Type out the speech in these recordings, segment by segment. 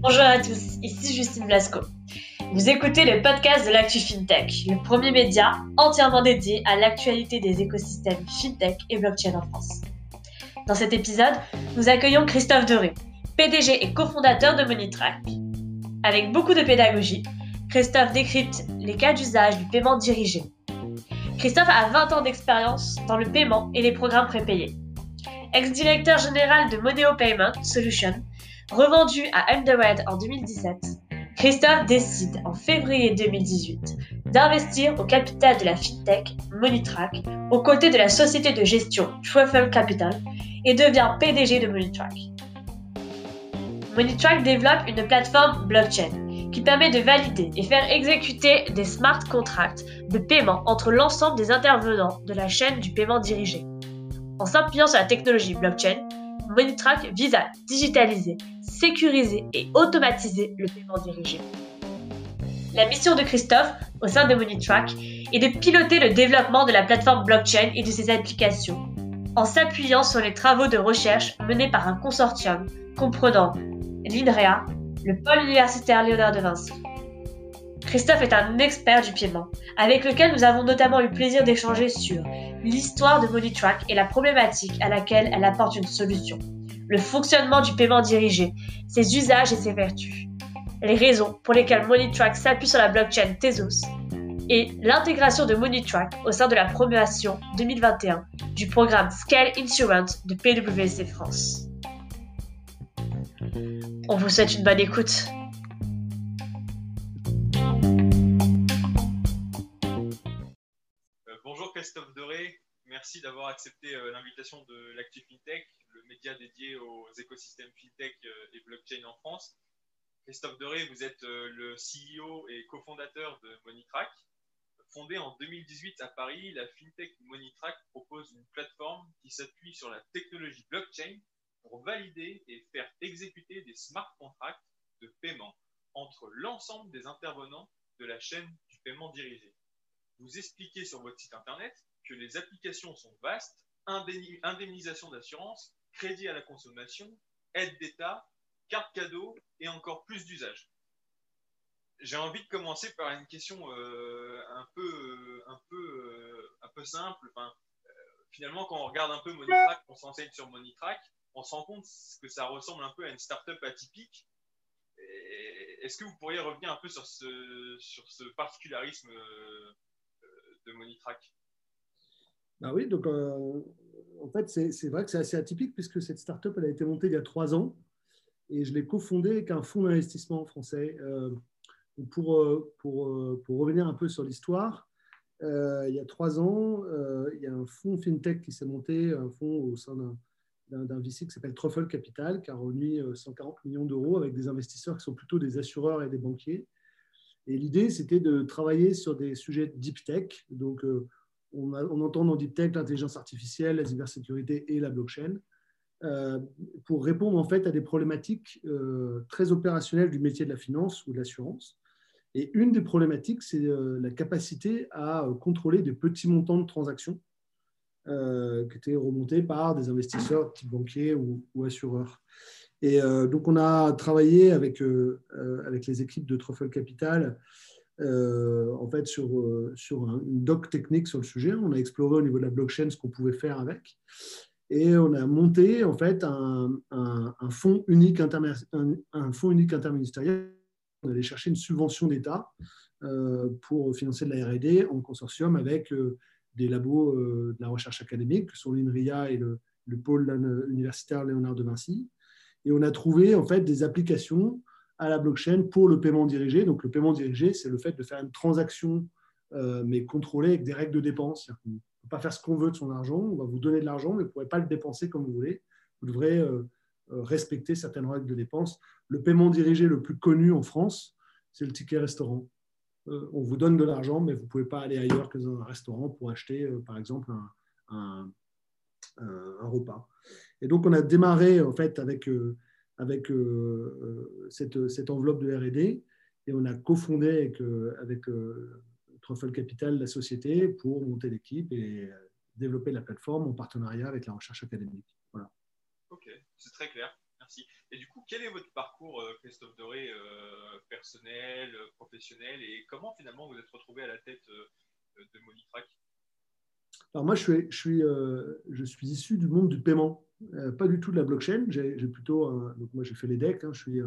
Bonjour à tous, ici Justine Blasco. Vous écoutez le podcast de l'Actu FinTech, le premier média entièrement dédié à l'actualité des écosystèmes FinTech et blockchain en France. Dans cet épisode, nous accueillons Christophe Doré, PDG et cofondateur de Monitrack. Avec beaucoup de pédagogie, Christophe décrypte les cas d'usage du paiement dirigé. Christophe a 20 ans d'expérience dans le paiement et les programmes prépayés. Ex-directeur général de Moneo Payment Solution, revendu à Underred en 2017, Christophe décide en février 2018 d'investir au capital de la fintech Monitrack aux côtés de la société de gestion Truffle Capital et devient PDG de Monitrack. Monitrack développe une plateforme blockchain qui permet de valider et faire exécuter des smart contracts de paiement entre l'ensemble des intervenants de la chaîne du paiement dirigé. En s'appuyant sur la technologie blockchain, Monitrack vise à digitaliser, sécuriser et automatiser le paiement dirigé. La mission de Christophe au sein de Monitrack est de piloter le développement de la plateforme blockchain et de ses applications, en s'appuyant sur les travaux de recherche menés par un consortium comprenant l'INREA, le pôle universitaire Léonard de Vinci. Christophe est un expert du paiement, avec lequel nous avons notamment eu plaisir d'échanger sur l'histoire de MoneyTrack et la problématique à laquelle elle apporte une solution, le fonctionnement du paiement dirigé, ses usages et ses vertus, les raisons pour lesquelles MoneyTrack s'appuie sur la blockchain Tezos et l'intégration de MoneyTrack au sein de la promotion 2021 du programme Scale Insurance de PwC France. On vous souhaite une bonne écoute. Merci d'avoir accepté euh, l'invitation de l'Active FinTech, le média dédié aux écosystèmes FinTech euh, et blockchain en France. Christophe Doré, vous êtes le CEO et cofondateur de Monitrack. Fondée en 2018 à Paris, la FinTech Monitrack propose une plateforme qui s'appuie sur la technologie blockchain pour valider et faire exécuter des smart contracts de paiement entre l'ensemble des intervenants de la chaîne du paiement dirigé. Vous expliquez sur votre site internet que les applications sont vastes, indemnisation d'assurance, crédit à la consommation, aide d'État, carte cadeau et encore plus d'usages. J'ai envie de commencer par une question euh, un, peu, un, peu, euh, un peu simple. Euh, finalement, quand on regarde un peu Monitrack, on s'enseigne sur Monitrack, on se rend compte que ça ressemble un peu à une startup atypique. Est-ce que vous pourriez revenir un peu sur ce, particularisme euh, de Monitrack? Bah oui, donc euh, en fait, c'est vrai que c'est assez atypique puisque cette startup elle a été montée il y a trois ans et je l'ai cofondée avec un fonds d'investissement français. Euh, pour, pour, pour, revenir un peu sur l'histoire, il y a trois ans, il y a un fonds FinTech qui s'est monté, un fonds au sein d'un VC qui s'appelle Truffle Capital, qui a remis 140 millions d'euros avec des investisseurs qui sont plutôt des assureurs et des banquiers. Et l'idée, c'était de travailler sur des sujets deep tech. Donc, euh, on, entend dans deep tech l'intelligence artificielle, la cybersécurité et la blockchain, euh, pour répondre en fait à des problématiques euh, très opérationnelles du métier de la finance ou de l'assurance. Et une des problématiques, c'est la capacité à contrôler des petits montants de transactions euh, qui étaient remontés par des investisseurs type banquiers ou, assureurs. Et euh, donc, on a travaillé avec, euh, avec les équipes de Truffle Capital en fait, sur, sur une doc technique sur le sujet. On a exploré au niveau de la blockchain ce qu'on pouvait faire avec. Et on a monté en fait un, un, fonds, unique un, un, fonds unique interministériel. On allait chercher une subvention d'État pour financer de la RD en consortium avec des labos euh, de la recherche académique, que sont l'INRIA et le, pôle universitaire Léonard de Vinci. Et on a trouvé en fait des applications à la blockchain pour le paiement dirigé. Donc le paiement dirigé, c'est le fait de faire une transaction, euh, mais contrôlée avec des règles de dépense. On ne peut pas faire ce qu'on veut de son argent, on va vous donner de l'argent, mais vous ne pourrez pas le dépenser comme vous voulez. Vous devrez euh, respecter certaines règles de dépense. Le paiement dirigé le plus connu en France, c'est le ticket restaurant. Euh, on vous donne de l'argent, mais vous ne pouvez pas aller ailleurs que dans un restaurant pour acheter, euh, par exemple, un, repas. Et donc, on a démarré en fait avec, euh, avec cette, enveloppe de R&D et on a cofondé avec, avec Truffle Capital la société pour monter l'équipe et développer la plateforme en partenariat avec la recherche académique. Voilà. c'est très clair. Merci. Et du coup, quel est votre parcours, Christophe Doré, personnel, professionnel, et comment finalement vous êtes retrouvé à la tête de Monitrack alors moi, je suis, je, suis, issu du monde du paiement, pas du tout de la blockchain. J'ai plutôt, donc moi j'ai fait les decks, hein, suis,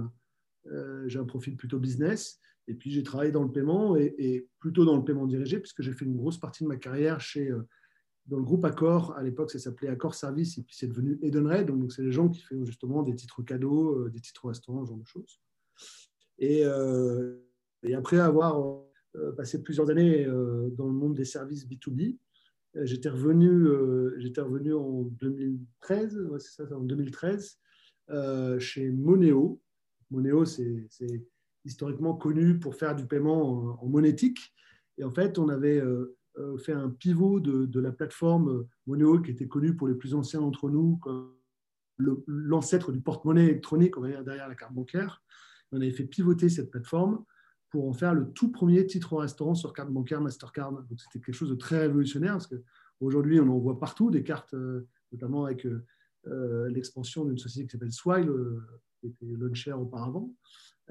j'ai un profil plutôt business. Et puis, j'ai travaillé dans le paiement et, plutôt dans le paiement dirigé, puisque j'ai fait une grosse partie de ma carrière chez, euh, dans le groupe Accor. À l'époque, ça s'appelait Accor Service et puis c'est devenu Edenred. Donc, c'est les gens qui font justement des titres cadeaux, euh, des titres restaurants, ce genre de choses. Et, euh, et après avoir passé plusieurs années dans le monde des services B2B, j'étais revenu, j'étais revenu en 2013, c'est ça, en 2013, chez Moneo. Moneo, c'est historiquement connu pour faire du paiement en, monétique. Et en fait, on avait euh, euh, fait un pivot de, la plateforme euh, Moneo qui était connue pour les plus anciens d'entre nous comme l'ancêtre du porte-monnaie électronique, derrière la carte bancaire. On avait fait pivoter cette plateforme pour en faire le tout premier titre restaurant sur carte bancaire Mastercard. Donc c'était quelque chose de très révolutionnaire parce qu'aujourd'hui, on en voit partout des cartes, notamment avec l'expansion d'une société qui s'appelle Swile, qui était launcher auparavant.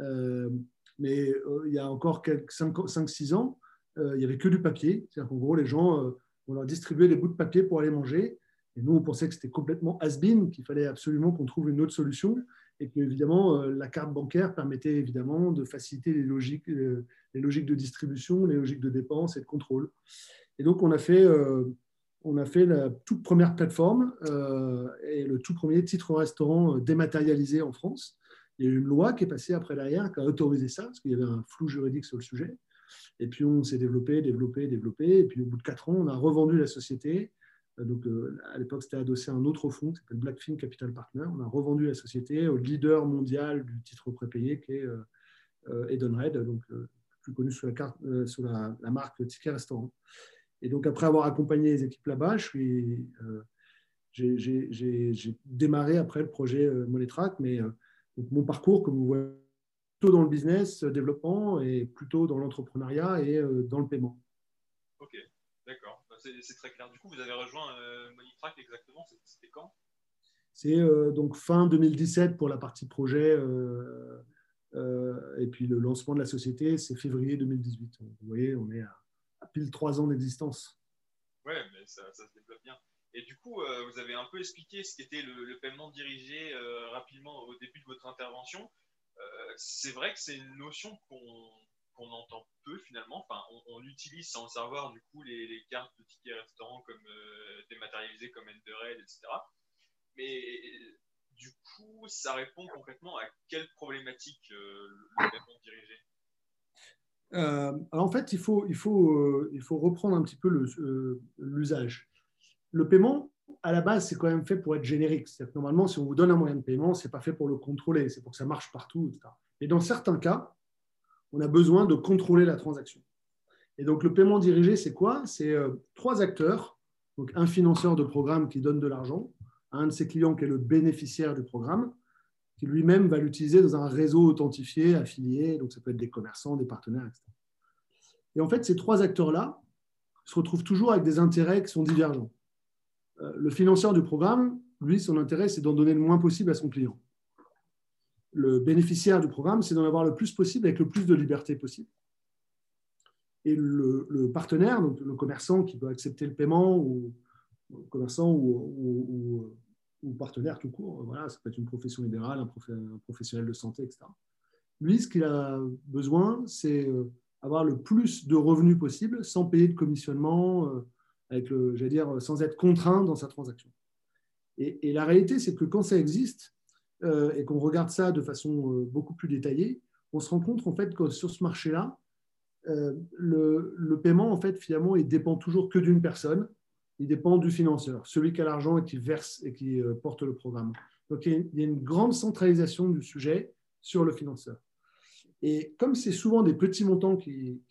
Euh, mais euh, il y a encore 5-6 ans, euh, il n'y avait que du papier. C'est-à-dire qu'en gros, les gens, on leur distribuait des bouts de papier pour aller manger. Et nous, on pensait que c'était complètement has-been, qu'il fallait absolument qu'on trouve une autre solution. Et que, évidemment, la carte bancaire permettait évidemment de faciliter les logiques, les logiques de distribution, les logiques de dépenses et de contrôle. Et donc, on a fait, on a fait la toute première plateforme et le tout premier titre restaurant dématérialisé en France. Il y a eu une loi qui est passée après derrière, qui a autorisé ça, parce qu'il y avait un flou juridique sur le sujet. Et puis on s'est développé, développé, développé. Et puis au bout de quatre ans, on a revendu la société. Euh, donc, euh, à l'époque, c'était adossé à un autre fonds qui s'appelle Blackfin Capital Partner. On a revendu la société au leader mondial du titre prépayé, qui est euh, Edenred, donc plus connu sous, la, marque Ticket Restaurant. Et donc, après avoir accompagné les équipes là-bas, j'ai démarré après le projet Monetrack, mais mon parcours, comme vous voyez, plutôt dans le business, développement et plutôt dans l'entrepreneuriat et dans le paiement. Ok, c'est très clair. Du coup, vous avez rejoint euh, Monitrack exactement, c'était quand? C'est donc fin 2017 pour la partie projet. et puis le lancement de la société, c'est février 2018. Vous voyez, on est à, pile trois ans d'existence. Ouais, mais ça, ça, se développe bien. Et du coup, euh, vous avez un peu expliqué ce qu'était le, paiement dirigé euh, rapidement au début de votre intervention. Euh, c'est vrai que c'est une notion qu'on entend peu finalement. Enfin, on, utilise sans le savoir du coup les, cartes de tickets restaurants comme dématérialisées comme Endered, etc. Mais du coup, ça répond concrètement à quelle problématique le paiement dirigé? Alors en fait, il faut, il faut, il faut reprendre un petit peu l'usage le paiement, à la base, c'est quand même fait pour être générique. Que normalement, si on vous donne un moyen de paiement, ce n'est pas fait pour le contrôler, c'est pour que ça marche partout, etc. Et dans certains cas, on a besoin de contrôler la transaction. Et donc, le paiement dirigé, c'est quoi? C'est euh, trois acteurs. Donc, un financeur de programme qui donne de l'argent, un de ses clients qui est le bénéficiaire du programme, qui lui-même va l'utiliser dans un réseau authentifié, affilié. Donc, ça peut être des commerçants, des partenaires, etc. Et en fait, ces trois acteurs-là se retrouvent toujours avec des intérêts qui sont divergents. Euh, le financeur du programme, lui, son intérêt, c'est d'en donner le moins possible à son client. Le bénéficiaire du programme, c'est d'en avoir le plus possible avec le plus de liberté possible. Et le, partenaire, donc le commerçant qui peut accepter le paiement, ou commerçant ou, partenaire tout court, voilà, ça peut être une profession libérale, un, professionnel de santé, etc. Lui, ce qu'il a besoin, c'est euh, avoir le plus de revenus possible sans payer de commissionnement, euh, avec le, dire, sans être contraint dans sa transaction. Et, la réalité, c'est que quand ça existe euh, et qu'on regarde ça de façon euh, beaucoup plus détaillée, on se rend compte en fait que sur ce marché-là, euh, le, paiement, en fait, finalement, il dépend toujours que d'une personne. Il dépend du financeur, celui qui a l'argent et qui verse et qui porte le programme. Donc, il y a une grande centralisation du sujet sur le financeur. Et comme c'est souvent des petits montants qui,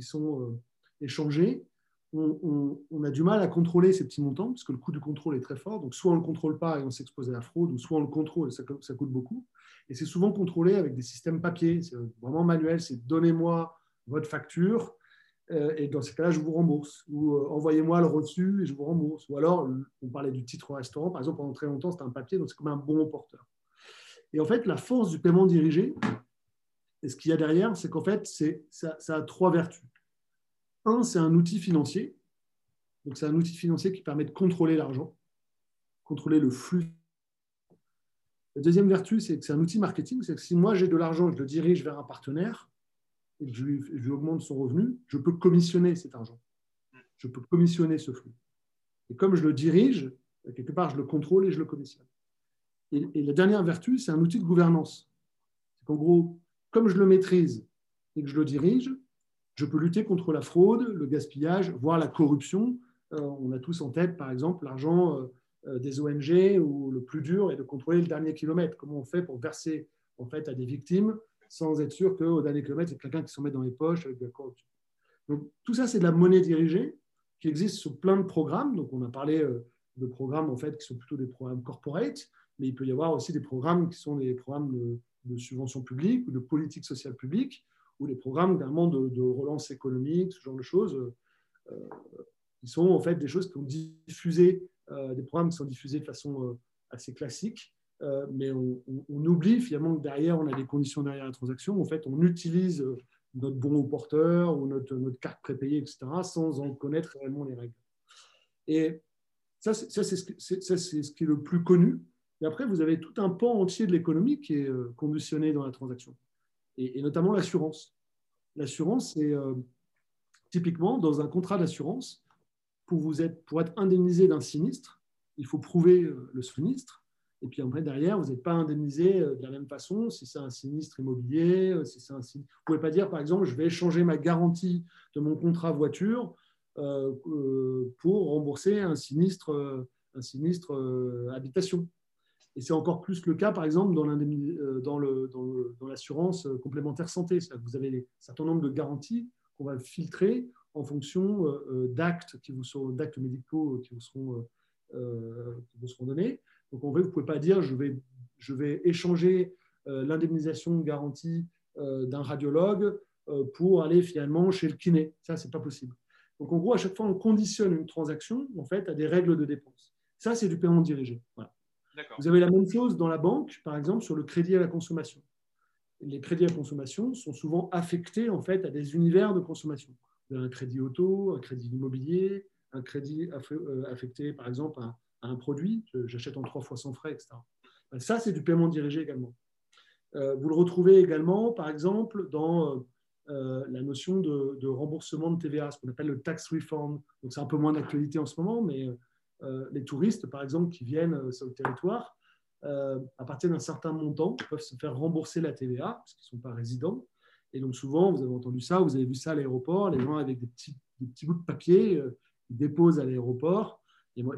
sont échanger, on, a du mal à contrôler ces petits montants, parce que le coût du contrôle est très fort. Donc, soit on ne le contrôle pas et on s'expose à la fraude, ou soit on le contrôle et ça, coûte beaucoup. Et c'est souvent contrôlé avec des systèmes papier. C'est vraiment manuel. C'est donnez-moi votre facture. euh, et dans ce cas-là, je vous rembourse. Ou euh, envoyez-moi le reçu et je vous rembourse. Ou alors, on parlait du titre au restaurant, par exemple, pendant très longtemps, c'était un papier, donc c'est comme un bon porteur. Et en fait, la force du paiement dirigé, et ce qu'il y a derrière, c'est qu'en fait, ça, ça a trois vertus. Un, c'est un outil financier. Donc, c'est un outil financier qui permet de contrôler l'argent, contrôler le flux. La deuxième vertu, c'est que c'est un outil marketing. C'est que si moi j'ai de l'argent, je le dirige vers un partenaire, et que je lui, augmente son revenu, je peux commissionner cet argent. Je peux commissionner ce flux. Et comme je le dirige, quelque part, je le contrôle et je le commissionne. Et, la dernière vertu, c'est un outil de gouvernance. Qu'en gros, comme je le maîtrise et que je le dirige, je peux lutter contre la fraude, le gaspillage, voire la corruption. Euh, on a tous en tête, par exemple, l'argent euh, euh, des ONG où le plus dur est de contrôler le dernier kilomètre. Comment on fait pour verser en fait, à des victimes sans être sûr qu'au dernier kilomètre, c'est quelqu'un qui s'en met dans les poches avec de la corruption? Donc, tout ça, c'est de la monnaie dirigée qui existe sur plein de programmes. Donc, on a parlé de programmes en fait, qui sont plutôt des programmes corporate, mais il peut y avoir aussi des programmes qui sont des programmes de, subvention publique ou de politique sociale publique, ou des programmes vraiment de, relance économique, ce genre de choses, euh, qui sont en fait des choses qui sont diffusées, euh, des programmes qui sont diffusés de façon assez classique, euh, mais on, oublie finalement que derrière, on a des conditions derrière la transaction. En fait, on utilise euh, notre bon au porteur ou notre, carte prépayée, etc., sans en connaître réellement les règles. Et ça, c'est ce, qui est le plus connu. Et après, vous avez tout un pan entier de l'économie qui est euh, conditionné dans la transaction, et, notamment l'assurance. L'assurance, c'est typiquement dans un contrat d'assurance, pour, être, pour être indemnisé d'un sinistre, il faut prouver le sinistre, et puis après, derrière, vous n'êtes pas indemnisé euh, de la même façon si c'est un sinistre immobilier. Euh, si c'est un Vous ne pouvez pas dire, par exemple, je vais échanger ma garantie de mon contrat voiture euh, pour rembourser un sinistre, un sinistre habitation. Et c'est encore plus le cas, par exemple, dans l'assurance dans dans complémentaire santé. Vous avez un certain nombre de garanties qu'on va filtrer en fonction sont d'actes médicaux qui vous seront, donnés. Donc, en fait, vous ne pouvez pas dire je vais, échanger euh, l'indemnisation garantie euh, d'un radiologue euh, pour aller finalement chez le kiné. Ça, ce n'est pas possible. Donc, en gros, à chaque fois, on conditionne une transaction en fait, à des règles de dépense. Ça, c'est du paiement dirigé. Vous avez la même chose dans la banque, par exemple, sur le crédit à la consommation. Les crédits à la consommation sont souvent affectés en fait, à des univers de consommation. Un crédit auto, un crédit immobilier, un crédit affecté, par exemple, à un produit, j'achète en trois fois sans frais, etc. Ben, ça, c'est du paiement dirigé également. Euh, vous le retrouvez également, par exemple, dans euh, euh, la notion de, remboursement de TVA, ce qu'on appelle le tax. Donc, c'est un peu moins d'actualité en ce moment, mais les touristes, par exemple, qui viennent sur le territoire, à partir d'un certain montant, peuvent se faire rembourser la TVA, parce qu'ils ne sont pas résidents. Et donc, souvent, vous avez entendu ça, vous avez vu ça à l'aéroport, les gens avec des petits, bouts de papier, ils déposent à l'aéroport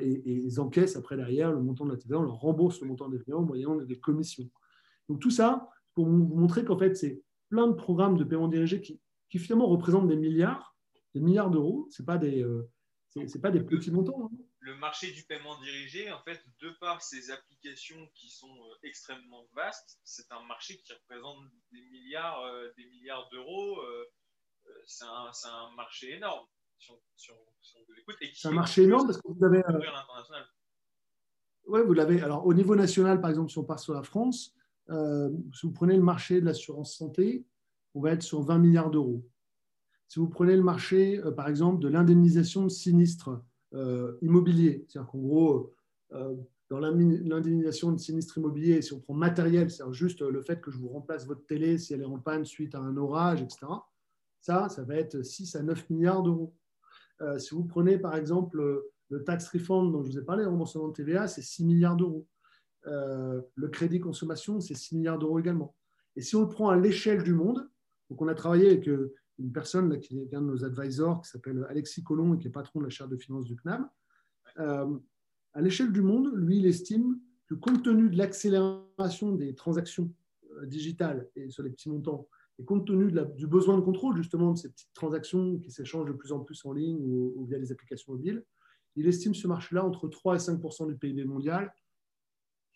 et, ils encaissent après derrière le montant de la TVA, on leur rembourse le montant de la TVA en moyennant des commissions. Donc tout ça, pour vous montrer qu'en fait, c'est plein de programmes de paiement dirigé qui, finalement représentent des milliards, des milliards d'euros. Ce pas des, euh, pas des petits montants. Hein. Le marché du paiement dirigé, en fait, de par ces applications qui sont euh, extrêmement vastes, c'est un marché qui représente des milliards, euh, des milliards d'euros. c'est un marché énorme. C'est un marché énorme parce que vous avez. Euh, oui, vous l'avez. Alors, au niveau national, par exemple, si on part sur la France, euh, si vous prenez le marché de l'assurance santé, on va être sur 20 milliards d'euros. Si vous prenez le marché, euh, par exemple, de l'indemnisation de sinistres immobiliers, c'est-à-dire qu'en gros, dans l'indemnisation de sinistres immobiliers, si on prend matériel, c'est-à-dire juste le fait que je vous remplace votre télé si elle est en panne suite à un orage, etc., ça, ça va être 6 à 9 milliards d'euros. Euh, si vous prenez par exemple le tax refund dont je vous ai parlé, le remboursement de TVA, c'est 6 milliards d'euros. Euh, le crédit consommation, c'est 6 milliards d'euros également. Et si on le prend à l'échelle du monde, donc on a travaillé avec euh, une personne qui est un de nos advisors, qui s'appelle Alexis Collomb et qui est patron de la chaire de finance du CNAM. à l'échelle du monde, lui, il estime que compte tenu de l'accélération des transactions digitales et sur les petits montants et compte tenu du besoin de contrôle justement de ces petites transactions qui s'échangent de plus en plus en ligne ou, via les applications mobiles, il estime ce marché-là entre 3 et 5% du PIB mondial,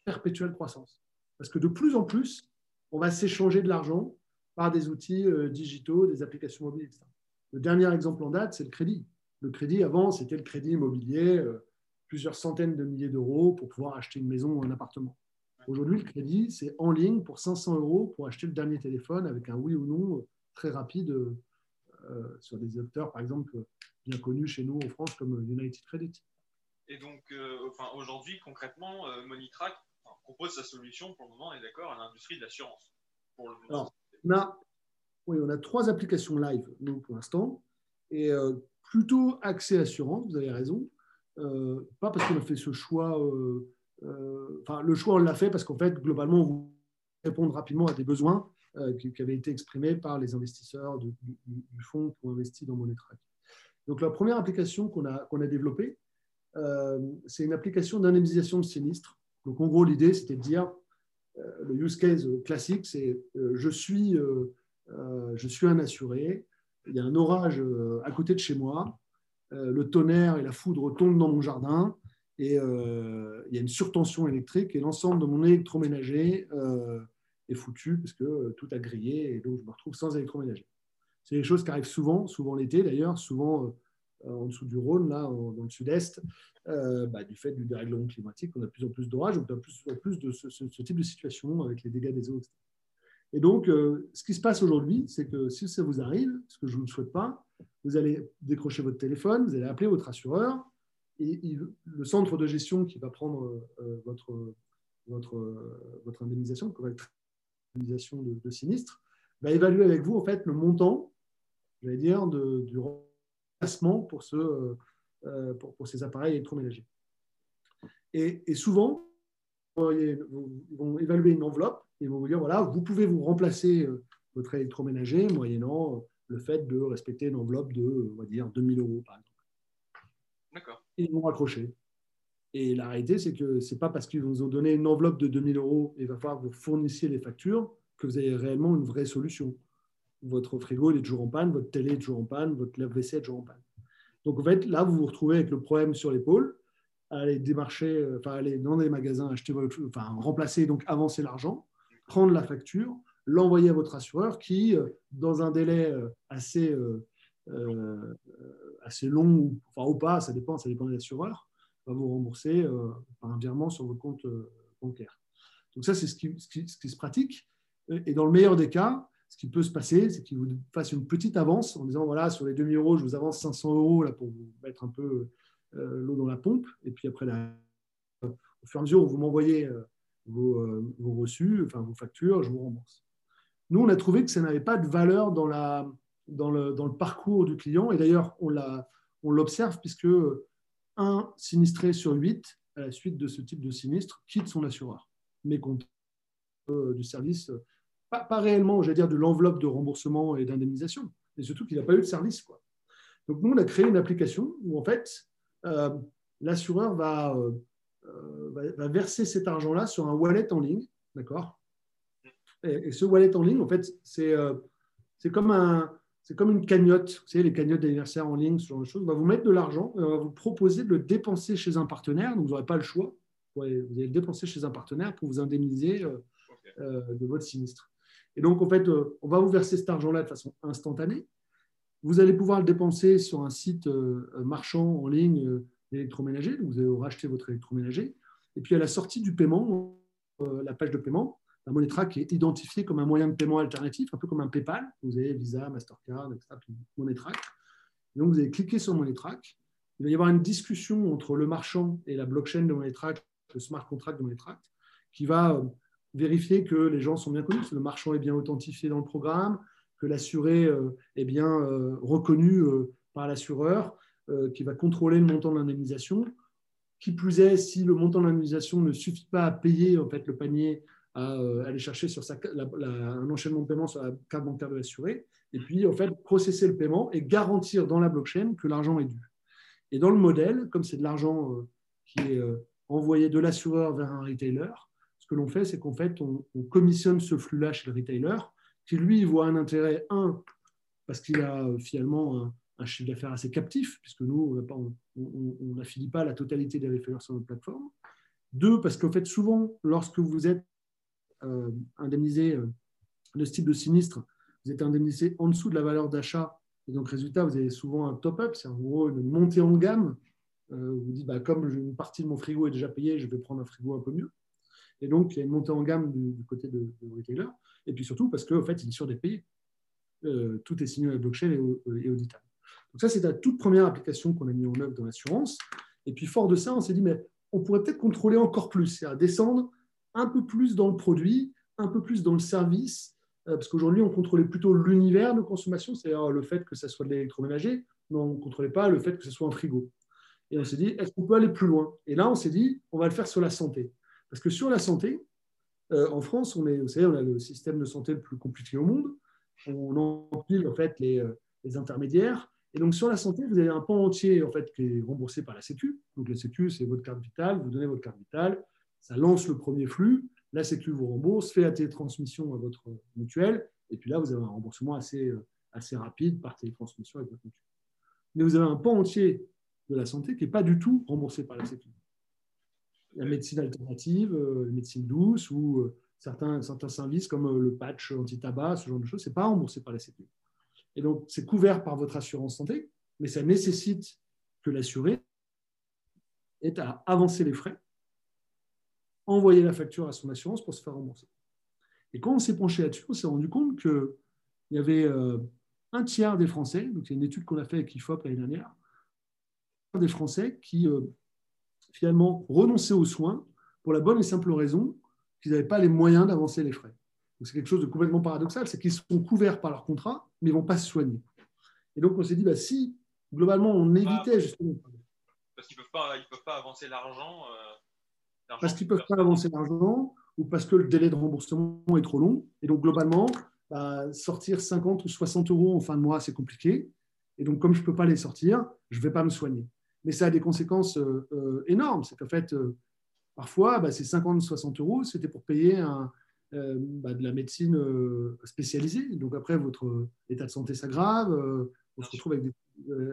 perpétuelle croissance. Parce que de plus en plus, on va s'échanger de l'argent par des outils euh, digitaux, des applications mobiles, etc. Le dernier exemple en date, c'est le crédit. Le crédit, avant, c'était le crédit immobilier, euh, plusieurs centaines de milliers d'euros pour pouvoir acheter une maison ou un appartement. Aujourd'hui, le crédit, c'est en ligne pour 500 euros pour acheter le dernier téléphone avec un oui ou non euh, très rapide euh, sur des acteurs, par exemple, bien connus chez nous en France comme United Credit. Et donc, enfin, aujourd'hui, concrètement, Monitrack propose sa solution pour le moment, on est d'accord, à l'industrie de l'assurance. Alors, on a, oui, on a trois applications live, nous, pour l'instant, et euh, plutôt accès assurance, vous avez raison. Euh, pas parce qu'on a fait ce choix, euh, enfin, le choix, on l'a fait parce qu'en fait, globalement, on vous répondre rapidement à des besoins qui, avaient été exprimés par les investisseurs du, fonds qui ont investi dans Monetrack. Donc, la première application qu'on a, qu'on a développée, c'est une application d'indemnisation de sinistres. Donc, en gros, l'idée, c'était de dire, le use case classique, c'est je suis euh, je suis un assuré, il y a un orage euh, à côté de chez moi, euh, le tonnerre et la foudre tombent dans mon jardin, et il y a une surtension électrique, et l'ensemble de mon électroménager est foutu, parce que tout a grillé, et donc je me retrouve sans électroménager. C'est des choses qui arrivent souvent, souvent l'été d'ailleurs, souvent en dessous du Rhône, là, dans le sud-est, bah, du fait du dérèglement climatique, on a de plus en plus d'orages, on a de plus en plus de ce, type de situation avec les dégâts des eaux, etc. Et donc, euh, ce qui se passe aujourd'hui, c'est que si ça vous arrive, ce que je ne souhaite pas, vous allez décrocher votre téléphone, vous allez appeler votre assureur, et le centre de gestion qui va prendre euh, votre, votre, votre indemnisation, votre indemnisation de, de, sinistre, va évaluer avec vous en fait le montant, j'allais dire, de, du pour, ce, euh, pour, pour, ces appareils électroménagers. Et, et souvent, ils vont évaluer une enveloppe et vont vous dire voilà, vous pouvez vous remplacer euh, votre électroménager moyennant euh, le fait de respecter une enveloppe de, on va dire, 2000 euros, par exemple. D'accord. ils vont raccrocher. Et la réalité, c'est que ce n'est pas parce qu'ils vous ont donné une enveloppe de 2000 euros et il va falloir que vous fournissiez les factures que vous avez réellement une vraie solution. Votre frigo est toujours en panne, votre télé est toujours en panne, votre lave-vaisselle est toujours en panne. Donc, en fait, là, vous vous retrouvez avec le problème sur l'épaule, aller démarcher, euh, enfin, aller dans des magasins, acheter votre, enfin, remplacer, donc avancer l'argent prendre la facture, l'envoyer à votre assureur qui, euh, dans un délai euh, assez, euh, assez long, enfin ou pas, ça dépend, ça dépend des assureurs, va vous rembourser par un virement sur votre compte bancaire. Donc ça, c'est ce, qui, se pratique. Et dans le meilleur des cas, ce qui peut se passer, c'est qu'il vous fasse une petite avance en disant, voilà, sur les 2000 euros, je vous avance 500 euros là, pour vous mettre un peu l'eau dans la pompe. Et puis après, au fur et à mesure où vous m'envoyez vos, vos, reçus, enfin vos factures, je vous rembourse. Nous, on a trouvé que ça n'avait pas de valeur dans, la, dans, le, dans le parcours du client. Et d'ailleurs, on l'observe puisque un sinistré sur huit, à la suite de ce type de sinistre, quitte son assureur, euh, du service, pas, pas réellement, j'allais dire, de l'enveloppe de remboursement et d'indemnisation, mais surtout qu'il n'a pas eu de service. Quoi. Donc, nous, on a créé une application où, en fait, euh, l'assureur va euh, euh, va, verser cet argent-là sur un wallet en ligne, d'accord? Et, ce wallet en ligne, en fait, c'est euh, comme un c'est comme une cagnotte, vous savez, les cagnottes d'anniversaire en ligne, ce genre de choses. On va vous mettre de l'argent, on va vous proposer de le dépenser chez un partenaire, donc vous n'aurez pas le choix. Vous allez, le dépenser chez un partenaire pour vous indemniser euh, de votre sinistre. Et donc, en fait, on va vous verser cet argent-là de façon instantanée. Vous allez pouvoir le dépenser sur un site marchand en ligne électroménager, vous allez racheter votre électroménager. Et puis à la sortie du paiement, euh, la page de paiement, la monnaie track est identifiée comme un moyen de paiement alternatif, un peu comme un PayPal. Vous avez Visa, Mastercard, etc. Monnaie track. Donc vous allez cliquer sur monnaie track. Il va y avoir une discussion entre le marchand et la blockchain de monnaie le smart contract de monnaie qui va euh, vérifier que les gens sont bien connus, que le marchand est bien authentifié dans le programme, que l'assuré euh, est bien reconnu par l'assureur, euh, qui va contrôler le montant de l'indemnisation. Qui plus est, si le montant de l'indemnisation ne suffit pas à payer en fait, le panier, à euh, aller chercher sur un enchaînement de paiement sur la carte bancaire de l'assuré, et puis en fait processer le paiement et garantir dans la blockchain que l'argent est dû. Et dans le modèle, comme c'est de l'argent euh, qui est envoyé de l'assureur vers un retailer, ce que l'on fait, c'est qu'en fait, on, on, commissionne ce flux-là chez le retailer, qui lui voit un intérêt, un, parce qu'il a finalement un, chiffre d'affaires assez captif, puisque nous, on n'affilie pas la totalité des références sur notre plateforme. Deux, parce qu'en fait, souvent, lorsque vous êtes euh, indemnisé euh, de ce type de sinistre, vous êtes indemnisé en dessous de la valeur d'achat Et donc, résultat, vous avez souvent un top-up, c'est en gros une montée en gamme. Euh, vous dites, bah, comme une partie de mon frigo est déjà payée, je vais prendre un frigo un peu mieux. Et donc, il y a une montée en gamme du, côté de, de, retailer. Et puis surtout parce qu'en fait, il est sûr d'être payé. Euh, tout est signé à la blockchain et, auditable. Donc ça, c'est la toute première application qu'on a mis en œuvre dans l'assurance. Et puis, fort de ça, on s'est dit, mais on pourrait peut-être contrôler encore plus, c'est-à-dire descendre un peu plus dans le produit, un peu plus dans le service, euh, parce qu'aujourd'hui, on contrôlait plutôt l'univers de consommation, c'est-à-dire le fait que ça soit de l'électroménager, mais on ne contrôlait pas le fait que ce soit un frigo. Et on s'est dit, est-ce qu'on peut aller plus loin? Et là, on s'est dit, on va le faire sur la santé. Parce que sur la santé, euh, en France, on, est, vous savez, on a le système de santé le plus compliqué au monde. On empile en fait les, euh, les, intermédiaires. Et donc sur la santé, vous avez un pan entier en fait qui est remboursé par la Sécu. Donc la Sécu, c'est votre carte vitale. Vous donnez votre carte vitale, ça lance le premier flux. La Sécu vous rembourse, fait la télétransmission à votre mutuelle. Et puis là, vous avez un remboursement assez, euh, assez rapide par télétransmission avec votre mutuelle. Mais vous avez un pan entier de la santé qui n'est pas du tout remboursé par la Sécu la médecine alternative, euh, la médecine douce ou euh, certains, certains services comme euh, le patch anti-tabac, ce genre de choses, ce n'est pas remboursé par la Sécurité. Et donc, c'est couvert par votre assurance santé, mais ça nécessite que l'assuré ait à avancer les frais, envoyer la facture à son assurance pour se faire rembourser. Et quand on s'est penché là-dessus, on s'est rendu compte qu'il y avait un tiers des Français, donc c'est une étude qu'on a faite avec IFOP l'année dernière, des Français qui finalement renoncer aux soins pour la bonne et simple raison qu'ils n'avaient pas les moyens d'avancer les frais. C'est quelque chose de complètement paradoxal, c'est qu'ils sont couverts par leur contrat, mais ils ne vont pas se soigner. Et donc on s'est dit, bah, si globalement on évitait justement... Parce qu'ils ne peuvent, pas avancer l'argent. Euh, parce qu'ils ne peuvent pas avancer l'argent, ou parce que le délai de remboursement est trop long. Et donc globalement, bah, sortir 50 ou 60 euros en fin de mois, c'est compliqué. Et donc comme je ne peux pas les sortir, je ne vais pas me soigner mais ça a des conséquences euh, euh, énormes. C'est qu'en fait, euh, parfois, bah, ces 50-60 euros, c'était pour payer un, bah, de la médecine spécialisée. Donc après, votre état de santé s'aggrave, on se retrouve avec,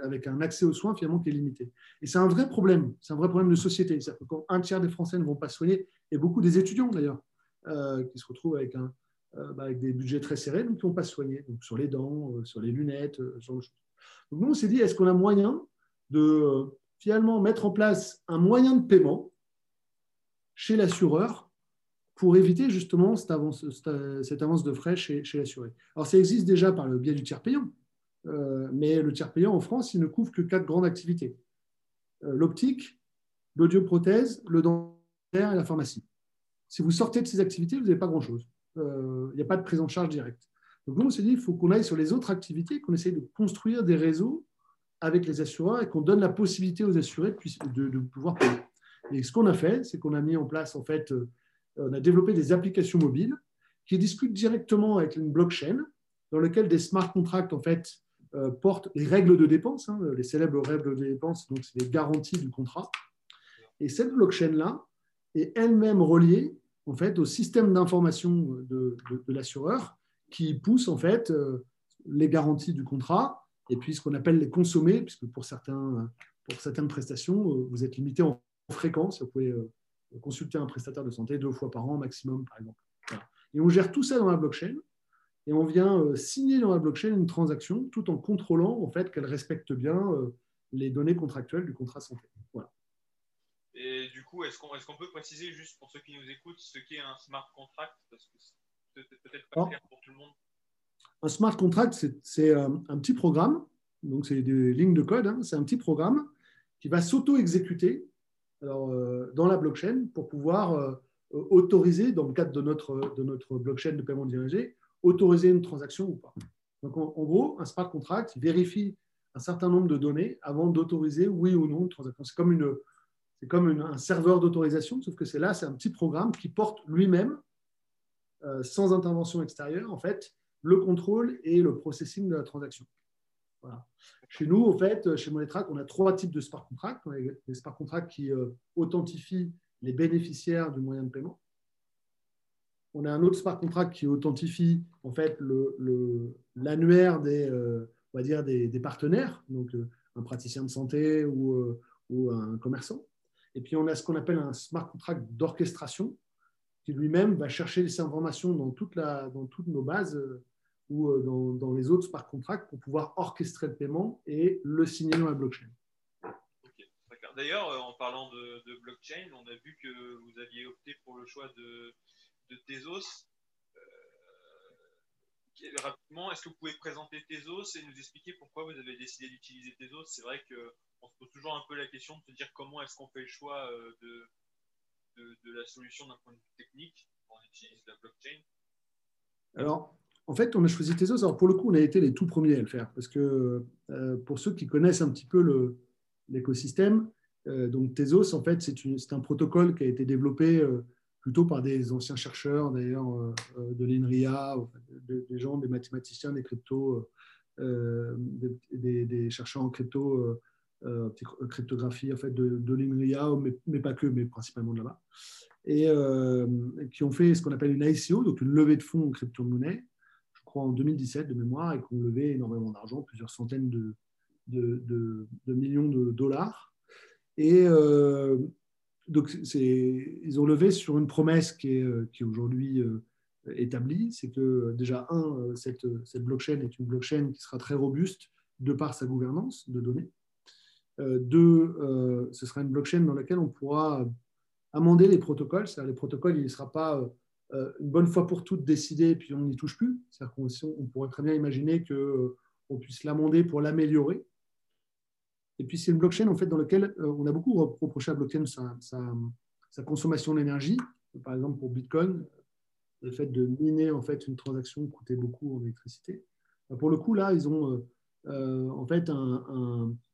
avec, un accès aux soins finalement qui est limité. Et c'est un vrai problème, c'est un vrai problème de société. Que quand un tiers des Français ne vont pas soigner, et beaucoup des étudiants d'ailleurs, qui se retrouvent avec, un, bah, avec des budgets très serrés, donc qui ne vont pas se soigner, donc sur les dents, sur les lunettes, de choses. Donc nous, on s'est dit, est-ce qu'on a moyen de finalement mettre en place un moyen de paiement chez l'assureur pour éviter justement cette avance, de frais chez, chez l'assuré. Alors ça existe déjà par le biais du tiers payant, euh, mais le tiers payant en France, il ne couvre que quatre grandes activités. Euh, l'optique, l'audioprothèse, le dentaire et la pharmacie. Si vous sortez de ces activités, vous n'avez pas grand-chose. Euh, il n'y a pas de prise en charge directe. Donc nous, on s'est dit, il faut qu'on aille sur les autres activités, qu'on essaye de construire des réseaux avec les assureurs et qu'on donne la possibilité aux assurés de, pouvoir payer. Et ce qu'on a fait, c'est qu'on a mis en place, en fait, euh, on a développé des applications mobiles qui discutent directement avec une blockchain dans lequel des smart contracts, en fait, euh, portent les règles de dépenses, hein, les célèbres règles de dépenses, donc c'est les garanties du contrat. Et cette blockchain-là est elle-même reliée, en fait, au système d'information de, de l'assureur qui pousse, en fait, euh, les garanties du contrat et puis ce qu'on appelle les consommés, puisque pour, certains, pour certaines prestations, euh, vous êtes limité en fréquence. Vous pouvez euh, consulter un prestataire de santé deux fois par an maximum, par exemple. Et on gère tout ça dans la blockchain et on vient euh, signer dans la blockchain une transaction tout en contrôlant en fait qu'elle respecte bien les données contractuelles du contrat santé. Voilà. Et du coup, est-ce qu'on est peut préciser juste pour ceux qui nous écoutent ce qu'est un smart contract? Parce que c'est peut-être pas clair pour tout le monde. Un smart contract, c'est un, petit programme, donc c'est des lignes de code, hein. c'est un petit programme qui va s'auto-exécuter euh, dans la blockchain pour pouvoir euh, autoriser, dans le cadre de notre, de notre blockchain de paiement dirigé, autoriser une transaction ou pas. Donc en, gros, un smart contract vérifie un certain nombre de données avant d'autoriser oui ou non une transaction. C'est comme, une, comme un serveur d'autorisation, sauf que c'est là, c'est un petit programme qui porte lui-même, euh, sans intervention extérieure, en fait, le contrôle et le processing de la transaction. Chez nous, en fait, chez Monetrack, on a trois types de smart contracts. On a des smart contracts qui euh, authentifient les bénéficiaires du moyen de paiement. On a un autre smart contract qui authentifie en fait l'annuaire le, des, euh, on va dire des, partenaires, donc euh, un praticien de santé ou, ou, un commerçant. Et puis on a ce qu'on appelle un smart contract d'orchestration qui lui-même va chercher ces informations dans, toute la, dans toutes nos bases ou dans, dans, les autres smart contracts pour pouvoir orchestrer le paiement et le signer dans la blockchain. D'ailleurs, en parlant de, blockchain, on a vu que vous aviez opté pour le choix de, de Tezos. rapidement, est-ce que vous pouvez présenter Tezos et nous expliquer pourquoi vous avez décidé d'utiliser Tezos? C'est vrai qu'on se pose toujours un peu la question de se dire comment est-ce qu'on fait le choix de, de, la solution d'un point de vue technique quand on utilise la blockchain Alors, en fait, on a choisi Tezos. Alors, pour le coup, on a été les tout premiers à le faire parce que euh, pour ceux qui connaissent un petit peu l'écosystème, euh, donc Tezos, en fait, c'est un protocole qui a été développé euh, plutôt par des anciens chercheurs, d'ailleurs, de l'INRIA, des gens, des mathématiciens, des cryptos, des, chercheurs en crypto cryptographie en fait, de, l'INRIA, mais, mais, pas que, mais principalement de là-bas, et qui ont fait ce qu'on appelle une ICO, donc une levée de fonds en crypto-monnaie, en 2017 de mémoire, et qui ont levé énormément d'argent, plusieurs centaines de, millions de dollars. Et euh, donc, ils ont levé sur une promesse qui est, est aujourd'hui établie, c'est que déjà, un, cette, blockchain est une blockchain qui sera très robuste de par sa gouvernance de données. Euh, deux, euh, ce sera une blockchain dans laquelle on pourra amender les protocoles. C'est-à-dire les protocoles, il ne sera pas euh, une bonne fois pour toutes décidé puis on n'y touche plus. C'est-à-dire qu'on on pourrait très bien imaginer qu'on puisse l'amender pour l'améliorer. Et puis c'est une blockchain en fait dans laquelle on a beaucoup reproché à blockchain sa, consommation d'énergie. Par exemple pour Bitcoin, le fait de miner en fait une transaction coûtait beaucoup en électricité. Pour le coup là, ils ont en fait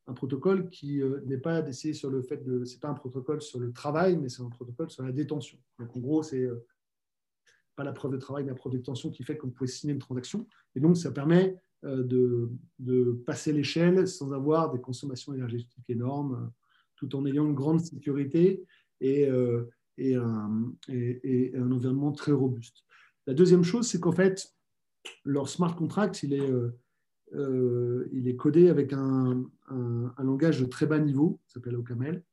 un protocole qui euh, n'est pas d'essayer sur le fait de. C'est pas un protocole sur le travail, mais c'est un protocole sur la détention. Donc en gros, c'est euh, pas la preuve de travail, mais la preuve de détention qui fait qu'on peut signer une transaction. Et donc, ça permet euh, de, de passer l'échelle sans avoir des consommations énergétiques énormes, tout en ayant une grande sécurité et, et, un, et, un, environnement très robuste. La deuxième chose, c'est qu'en fait, leur smart contract, il est euh, il est codé avec un, langage de très bas niveau, qui s'appelle OCaml,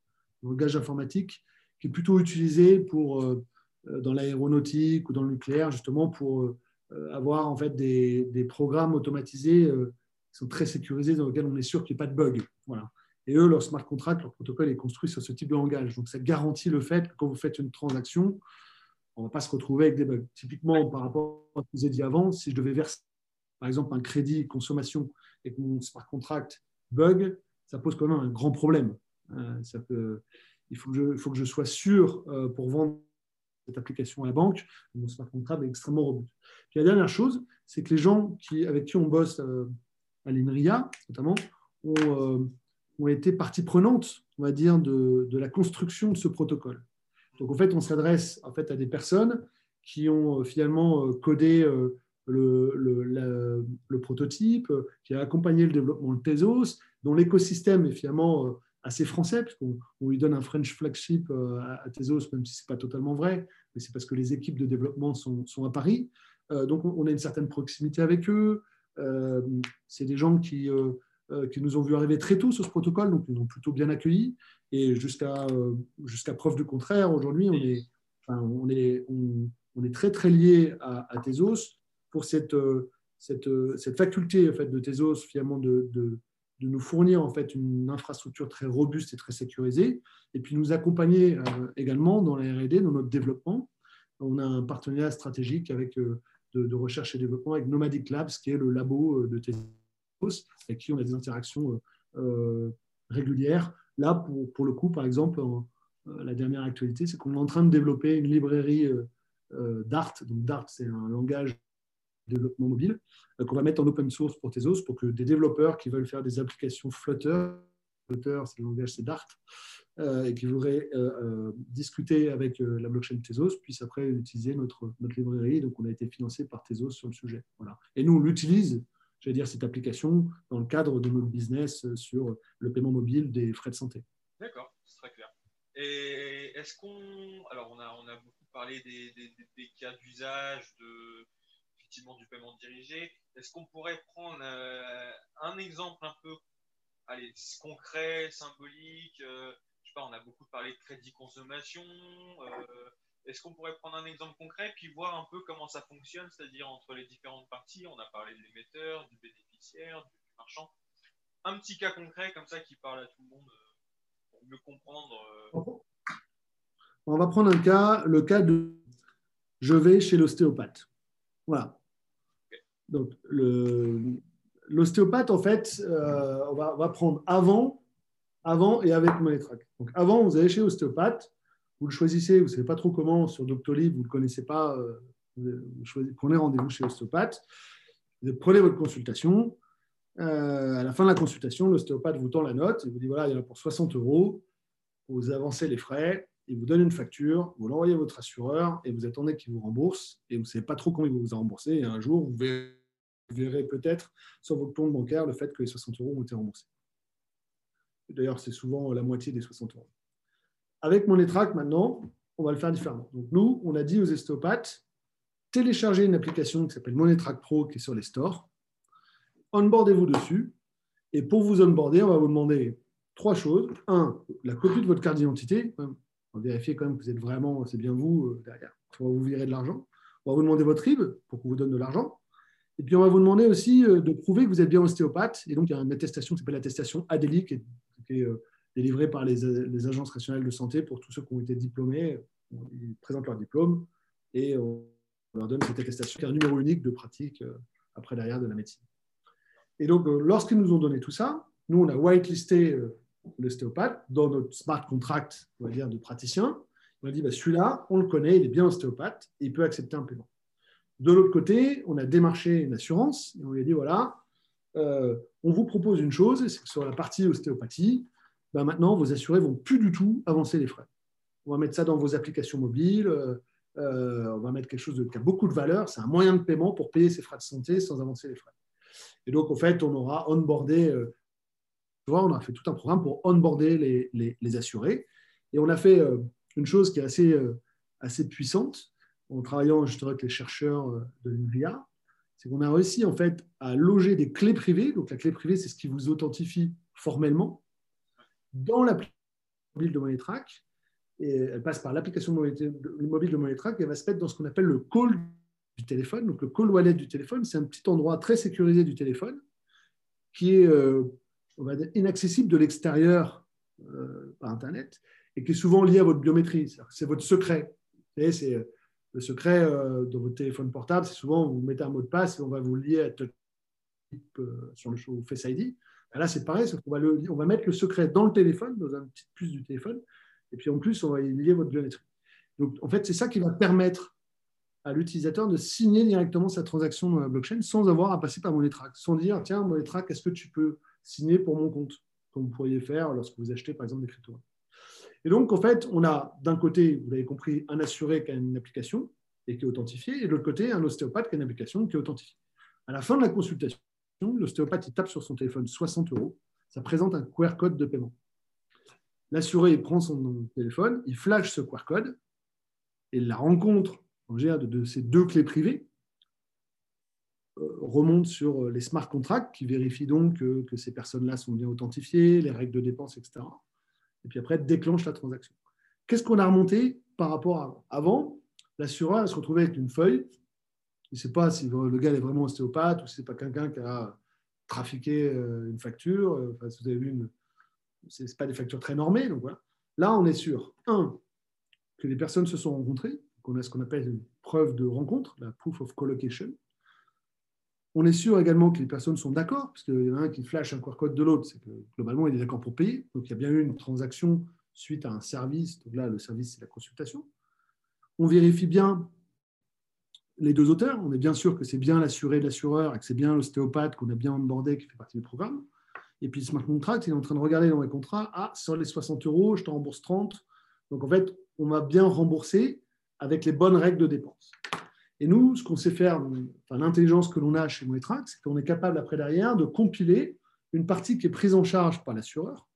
un langage informatique, qui est plutôt utilisé pour, euh, dans l'aéronautique ou dans le nucléaire, justement pour euh, avoir en fait des, programmes automatisés qui sont très sécurisés, dans lesquels on est sûr qu'il n'y ait pas de bug. Voilà. Et eux, leur smart contract, leur protocole est construit sur ce type de langage. Donc, ça garantit le fait que quand vous faites une transaction, on ne va pas se retrouver avec des bugs. Typiquement, par rapport à ce que je vous ai dit avant, si je devais verser par exemple un crédit consommation et que mon smart contract bug, ça pose quand même un grand problème. Euh, il faut que, je, sois sûr euh, pour vendre cette application à la banque, mon smart contract est extrêmement robuste. Puis la dernière chose, c'est que les gens avec qui on bosse euh, à l'INRIA, notamment, ont, ont, été partie prenante, on va dire, de, la construction de ce protocole. Donc en fait, on s'adresse en fait à des personnes qui ont finalement codé le, le, prototype, qui a accompagné le développement de Tezos, dont l'écosystème est finalement euh, assez français, puisqu'on lui donne un French flagship euh, à, Tezos, même si ce n'est pas totalement vrai, mais c'est parce que les équipes de développement sont, à Paris. Euh, donc on a une certaine proximité avec eux. c'est des gens qui, qui nous ont vu arriver très tôt sur ce protocole, donc ils nous ont plutôt bien accueillis. Et jusqu'à preuve du contraire, aujourd'hui, on est, on, est, on, est très très lié à, à Tezos pour cette, euh, cette, euh, cette faculté en fait, de Tezos finalement de, de, nous fournir en fait une infrastructure très robuste et très sécurisée, et puis nous accompagner euh, également dans la R&D, dans notre développement. On a un partenariat stratégique avec de, de, recherche et développement avec Nomadic Labs, qui est le labo de Tezos, avec qui on a des interactions régulières. Là, pour, pour, le coup, par exemple, la dernière actualité, c'est qu'on est en train de développer une librairie Dart. Donc Dart, c'est un langage développement mobile, euh, qu'on va mettre en open source pour Tezos pour que des développeurs qui veulent faire des applications Flutter, Flutter c'est le langage, c'est Dart, euh, et qui voudraient euh, discuter avec la blockchain Tezos puissent après utiliser notre, notre librairie. Donc, on a été financé par Tezos sur le sujet. Voilà. Et nous, on l'utilise, j'allais dire, cette application dans le cadre de notre business sur le paiement mobile des frais de santé. D'accord, c'est très clair. Et est-ce qu'on. Alors, on a, on a beaucoup parlé des, des, des cas d'usage, de du paiement dirigé. Est-ce qu'on pourrait prendre euh, un exemple un peu allez, concret, symbolique euh, Je sais pas, on a beaucoup parlé de crédit consommation. Euh, Est-ce qu'on pourrait prendre un exemple concret puis voir un peu comment ça fonctionne, c'est-à-dire entre les différentes parties? On a parlé de l'émetteur, du bénéficiaire, du marchand. Un petit cas concret comme ça qui parle à tout le monde euh, pour mieux comprendre. On va prendre un cas, le cas de je vais chez l'ostéopathe. Voilà. Donc, l'ostéopathe, en fait, euh, on, va, va, prendre avant, avant et avec Monetrack. Donc, avant, vous allez chez l'ostéopathe, vous le choisissez, vous ne savez pas trop comment, sur Doctolib, vous ne le connaissez pas, euh, vous prenez rendez-vous chez l'ostéopathe, vous prenez votre consultation. Euh, à la fin de la consultation, l'ostéopathe vous tend la note et vous dit voilà, il y en a pour 60 euros, vous avancez les frais, il vous donne une facture, vous l'envoyez à votre assureur et vous attendez qu'il vous rembourse et vous ne savez pas trop combien il vous a remboursé. Et un jour, vous verrez, peut-être sur votre compte bancaire le fait que les 60 euros ont été remboursés. D'ailleurs, c'est souvent la moitié des 60 euros. Avec Monetrack, maintenant, on va le faire différemment. Donc, nous, on a dit aux ostéopathes, téléchargez une application qui s'appelle Monetrack Pro qui est sur les stores. Onboardez-vous dessus. Et pour vous onboarder, on va vous demander trois choses. Un, la copie de votre carte d'identité. On vérifier quand même que vous êtes vraiment, c'est bien vous euh, derrière. On va vous virer de l'argent. On va vous demander votre RIB pour qu'on vous donne de l'argent. Et puis, on va vous demander aussi euh, de prouver que vous êtes bien ostéopathe. Et donc, il y a une attestation qui s'appelle l'attestation ADELI qui est, euh, délivré par les, agences nationales de santé pour tous ceux qui ont été diplômés. Ils présentent leur diplôme et on leur donne cette attestation qui est un numéro unique de pratique euh, après derrière de la médecine. Et donc, lorsqu'ils nous ont donné tout ça, nous, on a whitelisté l'ostéopathe dans notre smart contract, on va dire, de praticien. On a dit, bah, celui-là, on le connaît, il est bien ostéopathe, et il peut accepter un paiement. De l'autre côté, on a démarché une assurance et on lui a dit, voilà, on vous propose une chose, c'est que sur la partie ostéopathie, bah, maintenant, vos assurés vont plus du tout avancer les frais. On va mettre ça dans vos applications mobiles, euh, euh, on va mettre quelque chose qui a beaucoup de valeur, c'est un moyen de paiement pour payer ses frais de santé sans avancer les frais. Et donc, en fait, on aura onboardé, euh, on a fait tout un programme pour onboarder les, assurés. Et on a fait une chose qui est assez, assez puissante en travaillant justement avec les chercheurs de l'UNVIA, c'est qu'on a réussi en fait à loger des clés privées. Donc la clé privée, c'est ce qui vous authentifie formellement dans l'application mobile de MoneyTrack. Et elle passe par l'application mobile de MoneyTrack et elle va se mettre dans ce qu'on appelle le call du téléphone. Donc, le call wallet du téléphone, c'est un petit endroit très sécurisé du téléphone qui est euh, inaccessible de l'extérieur euh, par Internet et qui est souvent lié à votre biométrie. C'est votre secret. C'est euh, le secret dans votre téléphone portable. C'est souvent, vous mettez un mot de passe et on va vous lier à sur le show Face ID. Ben là, c'est pareil, on va, on va mettre le secret dans le téléphone, dans une petite puce du téléphone, et puis en plus, on va y lier votre biométrie. Donc, en fait, c'est ça qui va permettre à l'utilisateur de signer directement sa transaction dans la blockchain sans avoir à passer par Monetrack, sans dire tiens, Monetrack, est-ce que tu peux signer pour mon compte Comme vous pourriez faire lorsque vous achetez par exemple des cryptos. Et donc, en fait, on a d'un côté, vous l'avez compris, un assuré qui a une application et qui est authentifié, et de l'autre côté, un ostéopathe qui a une application qui est authentifiée. À la fin de la consultation, l'ostéopathe tape sur son téléphone 60 euros, ça présente un QR code de paiement. L'assuré prend son téléphone, il flash ce QR code, et la rencontre en de, de ces deux clés privées euh, remonte sur les smart contracts qui vérifient donc que, ces personnes-là sont bien authentifiées, les règles de dépenses, etc. Et puis après, déclenche la transaction. Qu'est-ce qu'on a remonté par rapport à avant? L'assureur se retrouvait avec une feuille il ne sait pas si le gars est vraiment ostéopathe ou si ce n'est pas quelqu'un qui a trafiqué euh, une facture. Euh, enfin, si vous avez vu, ce n'est pas des factures très normées. Donc voilà. Là, on est sûr, un, que les personnes se sont rencontrées, qu'on a ce qu'on appelle une preuve de rencontre, la proof of collocation. On est sûr également que les personnes sont d'accord, parce qu'il y en a un qui flash un QR code de l'autre, c'est que globalement, il est d'accord pour payer. Donc, il y a bien eu une transaction suite à un service. Donc là, le service, c'est la consultation. On vérifie bien les deux auteurs. On est bien sûr que c'est bien l'assuré de l'assureur et que c'est bien l'ostéopathe qu'on a bien onboardé qui fait partie du programme. Et puis Smart Contract, il est en train de regarder dans les contrats, ah, sur les 60 euros, je te rembourse 30. Donc en fait, on m'a bien remboursé avec les bonnes règles de dépenses. Et nous, ce qu'on sait faire, enfin, l'intelligence que l'on a chez Moetrack, c'est qu'on est capable après derrière de compiler une partie qui est prise en charge par l'assureur,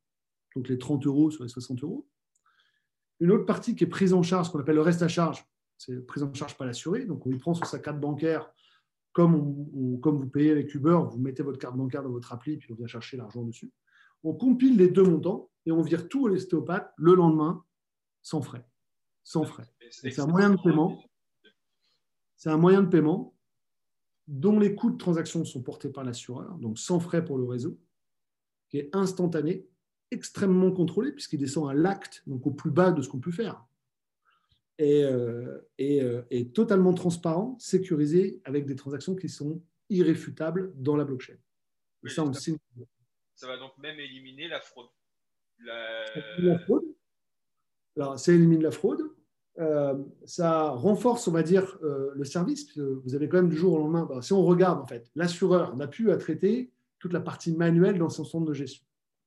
donc les 30 euros sur les 60 euros, une autre partie qui est prise en charge, ce qu'on appelle le reste à charge, c'est prise en charge par l'assuré. Donc, on y prend sur sa carte bancaire, comme, comme vous payez avec Uber, vous mettez votre carte bancaire dans votre appli, puis on vient chercher l'argent dessus. On compile les deux montants et on vire tout à l'ostéopathe le lendemain, sans frais. sans frais. C'est un moyen de paiement. C'est un moyen de paiement dont les coûts de transaction sont portés par l'assureur, donc sans frais pour le réseau, qui est instantané, extrêmement contrôlé, puisqu'il descend à l'acte, donc au plus bas de ce qu'on peut faire, et, euh, euh, et, totalement transparent, sécurisé, avec des transactions qui sont irréfutables dans la blockchain. ça, ça va donc même éliminer la fraude. La... fraude? Alors, ça élimine la fraude. Euh, ça renforce, on va dire, le service. Vous avez quand même du jour au lendemain, bah, si on regarde, en fait, l'assureur n'a plus à traiter toute la partie manuelle dans son centre de gestion.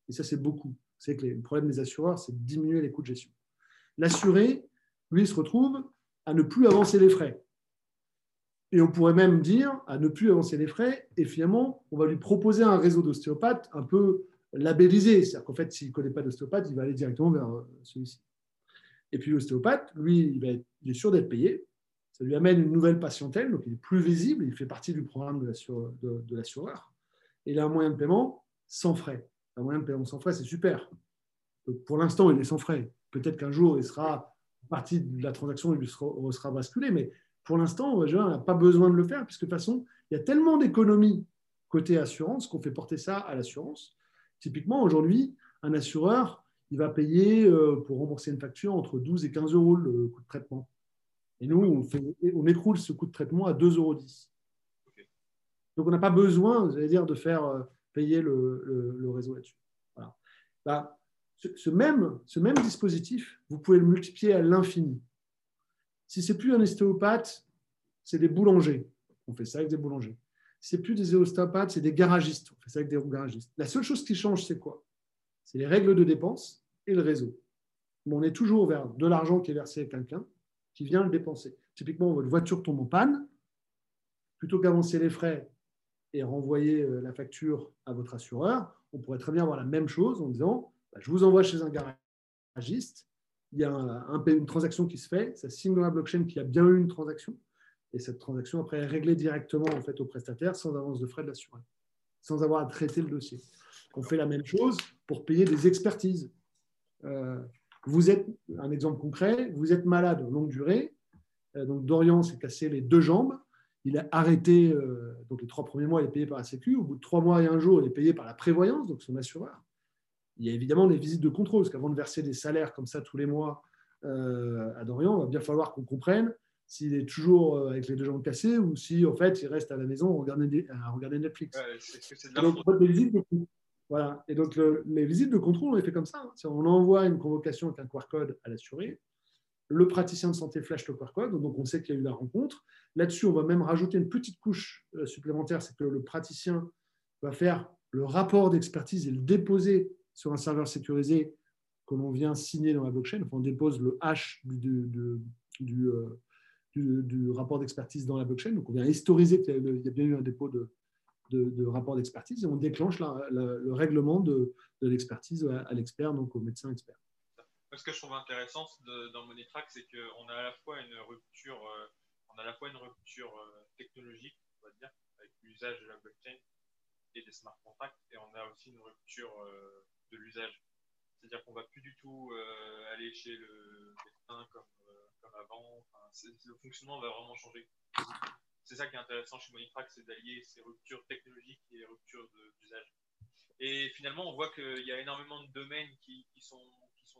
Et ça, c'est beaucoup. C'est que le problème des assureurs, c'est de diminuer les coûts de gestion. L'assuré, lui, se retrouve à ne plus avancer les frais. Et on pourrait même dire à ne plus avancer les frais, et finalement, on va lui proposer un réseau d'ostéopathes un peu labellisé. C'est-à-dire qu'en fait, s'il ne connaît pas d'ostéopathe, il va aller directement vers euh, celui-ci. Et puis l'ostéopathe, lui, il, est sûr d'être payé. Ça lui amène une nouvelle patientèle, donc il est plus visible, il fait partie du programme de l'assureur. Et il a un moyen de paiement sans frais. Un moyen de paiement sans frais, c'est super. Pour l'instant, il est sans frais. Peut-être qu'un jour, il sera partie de la transaction, il lui sera, basculé, mais pour l'instant, on n'a pas besoin de le faire, puisque de toute façon, il y a tellement d'économies côté assurance qu'on fait porter ça à l'assurance. Typiquement, aujourd'hui, un assureur, il va payer euh, pour rembourser une facture entre 12 et 15 euros le coût de traitement. Et nous, on, fait, on écroule ce coût de traitement à 2,10 euros. Donc, on n'a pas besoin, j'allais dire, de faire euh, payer le, réseau là-dessus. Voilà. Bah, ce, même, ce même dispositif, vous pouvez le multiplier à l'infini. Si ce n'est plus un ostéopathe, c'est des boulangers. On fait ça avec des boulangers. Si ce n'est plus des ostéopathes, c'est des garagistes. On fait ça avec des garagistes. La seule chose qui change, c'est quoi? C'est les règles de dépenses et le réseau. on est toujours vers de l'argent qui est versé à quelqu'un qui vient le dépenser. Typiquement, votre voiture tombe en panne. Plutôt qu'avancer les frais et renvoyer euh, la facture à votre assureur, on pourrait très bien avoir la même chose en disant bah, je vous envoie chez un garagiste, il y a une transaction qui se fait, ça signe dans la blockchain qu'il y a bien eu une transaction, et cette transaction après est réglée directement en fait au prestataire sans avance de frais de l'assureur, sans avoir à traiter le dossier. On fait la même chose pour payer des expertises. Euh, vous êtes, un exemple concret, vous êtes malade longue durée, euh, donc Dorian s'est cassé les deux jambes, il a arrêté, euh, donc les trois premiers mois, il est payé par la Sécu. Au bout de trois mois et un jour, il est payé par la prévoyance, donc son assureur. Il y a évidemment des visites de contrôle, parce qu'avant de verser des salaires comme ça tous les mois à Dorian, il va bien falloir qu'on comprenne s'il est toujours avec les deux jambes cassées ou si, en fait, il reste à la maison à regarder, à regarder Netflix. Voilà. Et donc, les visites de contrôle, on les fait comme ça. Hein. On envoie une convocation avec un QR code à l'assuré le praticien de santé flash le QR code, donc on sait qu'il y a eu la rencontre. Là-dessus, on va même rajouter une petite couche euh, supplémentaire, c'est que le praticien va faire le rapport d'expertise et le déposer sur un serveur sécurisé que l'on vient signer dans la blockchain. on dépose le hash euh, du, du, rapport d'expertise dans la blockchain. Donc, on vient historiser qu'il y, a bien eu un dépôt de, de, rapport d'expertise et on déclenche le règlement de, l'expertise à l'expert, donc au médecin expert ce que je trouve intéressant dans Monitrack, c'est qu'on a à la fois une rupture, euh, on a à la fois une rupture euh, technologique, on va dire, avec l'usage de la blockchain et des smart contracts, et on a aussi une rupture euh, de l'usage. C'est-à-dire qu'on va plus du tout aller chez le médecin comme avant. le fonctionnement va vraiment changer. C'est ça qui est intéressant chez Monitrack, c'est d'allier ces ruptures technologiques et les ruptures d'usage. Et finalement, on voit qu'il y a énormément de domaines qui, sont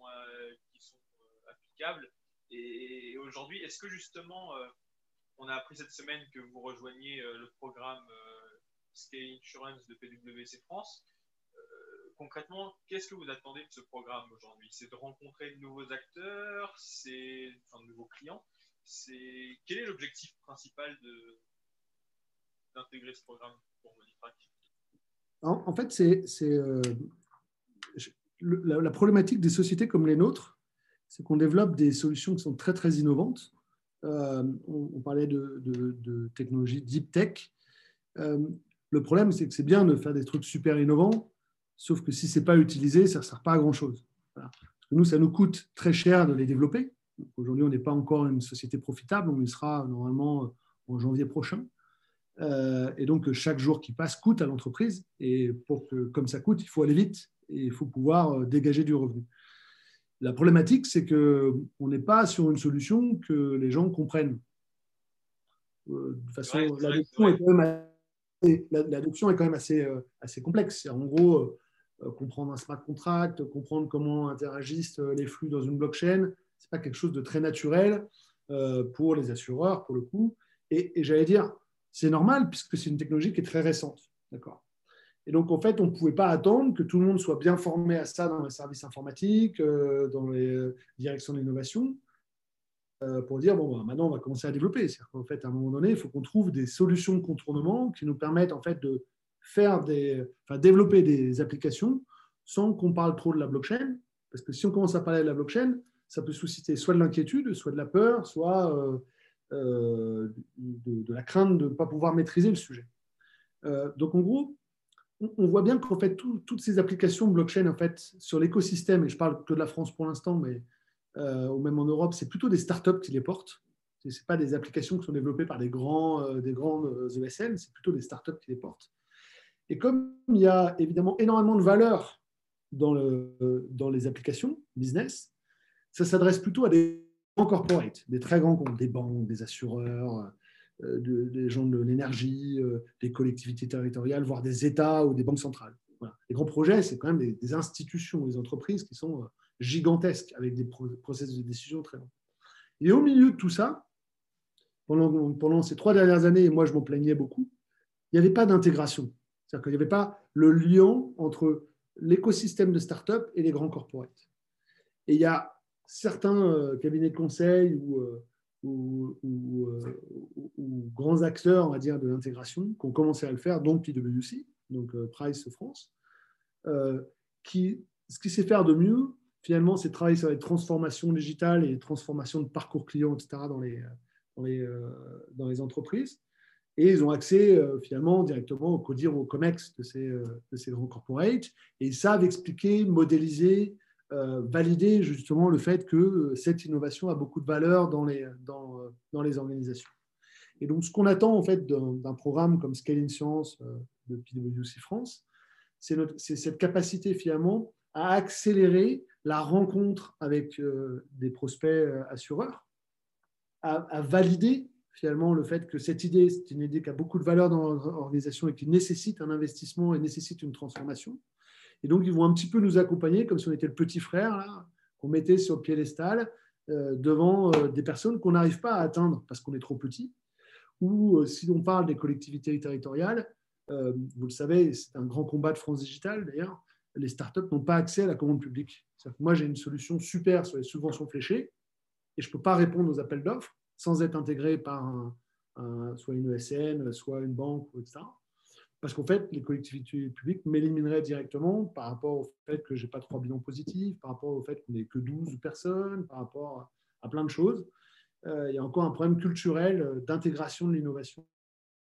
euh, euh, applicables. Et, aujourd'hui, est-ce que justement, euh, on a appris cette semaine que vous rejoignez le programme Scale Insurance de PwC France concrètement, qu'est-ce que vous attendez de ce programme aujourd'hui? C'est de rencontrer de nouveaux acteurs, c'est de nouveaux clients? C'est quel est l'objectif principal d'intégrer ce programme pour Monitrack en, en, fait, c'est la, problématique des sociétés comme les nôtres, c'est qu'on développe des solutions qui sont très, très innovantes. Euh, on, parlait de, technologie deep tech. Euh, le problème, c'est que c'est bien de faire des trucs super innovants, sauf que si ce n'est pas utilisé, ça ne sert pas à grand-chose. nous, ça nous coûte très cher de les développer. Aujourd'hui, on n'est pas encore une société profitable, on y sera normalement en janvier prochain. Euh, et donc, chaque jour qui passe coûte à l'entreprise. Et pour que, comme ça coûte, il faut aller vite et il faut pouvoir euh, dégager du revenu. la problématique, c'est qu'on n'est pas sur une solution que les gens comprennent. de toute façon, l'adoption est, est, quand même assez, assez complexe. En gros, comprendre un smart contract, comprendre comment interagissent les flux dans une blockchain, ce n'est pas quelque chose de très naturel pour les assureurs, pour le coup. Et, j'allais dire, c'est normal puisque c'est une technologie qui est très récente. D'accord et donc, en fait, on ne pouvait pas attendre que tout le monde soit bien formé à ça dans les services informatiques, euh, dans les euh, directions d'innovation, euh, pour dire, bon, bah, maintenant, on va commencer à développer. C'est-à-dire qu'en fait, à un moment donné, il faut qu'on trouve des solutions de contournement qui nous permettent, en fait, de faire des, enfin, développer des applications sans qu'on parle trop de la blockchain. Parce que si on commence à parler de la blockchain, ça peut susciter soit de l'inquiétude, soit de la peur, soit de, de, la crainte de ne pas pouvoir maîtriser le sujet. donc, en gros, on voit bien qu'en fait, toutes ces applications blockchain, en fait, sur l'écosystème, et je parle que de la France pour l'instant, mais euh, ou même en Europe, c'est plutôt des startups qui les portent. Ce n'est pas des applications qui sont développées par des grands, euh, des grands ESN, c'est plutôt des startups qui les portent. Et comme il y a évidemment énormément de valeur dans, le, dans les applications business, ça s'adresse plutôt à des grands corporates, des très grands comptes, des banques, des assureurs, euh, des gens de l'énergie, euh, des collectivités territoriales, voire des États ou des banques centrales. Les grands projets, c'est quand même des, institutions, des entreprises qui sont euh, gigantesques, avec des processus de décision très longs. Et au milieu de tout ça, pendant, pendant ces trois dernières années, et moi je m'en plaignais beaucoup, il n'y avait pas d'intégration. C'est-à-dire qu'il n'y avait pas le lien entre l'écosystème de start-up et les grands corporates. Et il y a certains cabinets de conseil ou ou, euh, ou, grands acteurs, on va dire, de l'intégration qui ont commencé à le faire, dont PwC, donc euh, Price France, euh, qui, ce qui sait faire de mieux, finalement, c'est travailler sur les transformations digitales et les transformations de parcours client, etc., dans les, dans les, dans les entreprises. Et ils ont accès finalement directement au CODIR ou au COMEX de ces, de ces grands corporates. Et ils savent expliquer, modéliser, euh, valider justement le fait que cette innovation a beaucoup de valeur dans les, dans, dans les organisations. Et donc, ce qu'on attend en fait d'un programme comme Scaling Science euh, de PwC France, c'est cette capacité finalement à accélérer la rencontre avec euh, des prospects assureurs, à, à, valider finalement le fait que cette idée, c'est une idée qui a beaucoup de valeur dans l'organisation et qui nécessite un investissement et nécessite une transformation. Et donc, ils vont un petit peu nous accompagner comme si on était le petit frère qu'on mettait sur le piédestal euh, devant euh, des personnes qu'on n'arrive pas à atteindre parce qu'on est trop petit. Ou euh, si on parle des collectivités territoriales, vous le savez, c'est un grand combat de France Digital d'ailleurs, les startups n'ont pas accès à la commande publique. Que moi, j'ai une solution super sur les subventions fléchées et je ne peux pas répondre aux appels d'offres sans être intégré par soit une ESN, soit une banque, etc parce qu'en fait, les collectivités publiques m'élimineraient directement par rapport au fait que je n'ai pas trois bilans positifs, par rapport au fait qu'on n'est que 12 personnes, par rapport à, plein de choses. Euh, il y a encore un problème culturel euh, d'intégration de l'innovation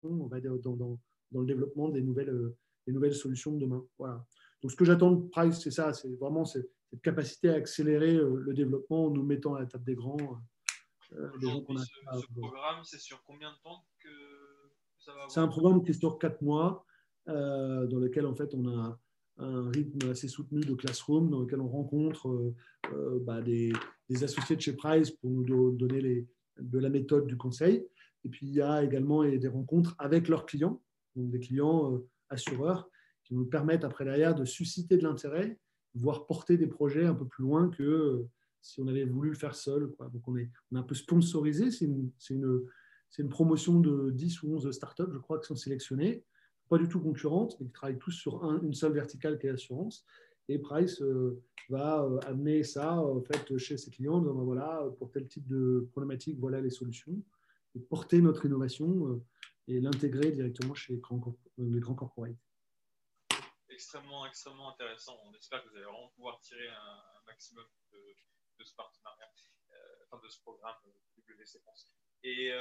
on va dire, dans, dans, le développement des nouvelles, euh, des nouvelles solutions de demain. Voilà. Donc, ce que j'attends de Price, c'est ça, c'est vraiment cette, capacité à accélérer le développement en nous mettant à la table des grands. des gens qu'on a ce, ce programme, c'est sur combien de temps que ça va C'est un programme qui est sur 4 mois. Euh, dans lequel en fait on a un rythme assez soutenu de classroom, dans lequel on rencontre euh, euh, bah, des, associés de chez Price pour nous donner de la méthode du conseil. Et puis il y a également des rencontres avec leurs clients, donc des clients assureurs, qui nous permettent après derrière de susciter de l'intérêt, voire porter des projets un peu plus loin que si on avait voulu le faire seul. Donc on est, on est un peu sponsorisé, c'est une, une, une, promotion de 10 ou 11 startups, je crois, qui sont sélectionnées pas du tout concurrentes, mais qui travaillent tous sur une seule verticale qui est l'assurance. Et Price euh, va euh, amener ça en fait, chez ses clients, en disant ben voilà, pour tel type de problématique, voilà les solutions, et porter notre innovation euh, et l'intégrer directement chez les grands, les corporates. Extrêmement, extrêmement intéressant. On espère que vous allez vraiment pouvoir tirer un, maximum de, ce partenariat, de ce programme WC. Et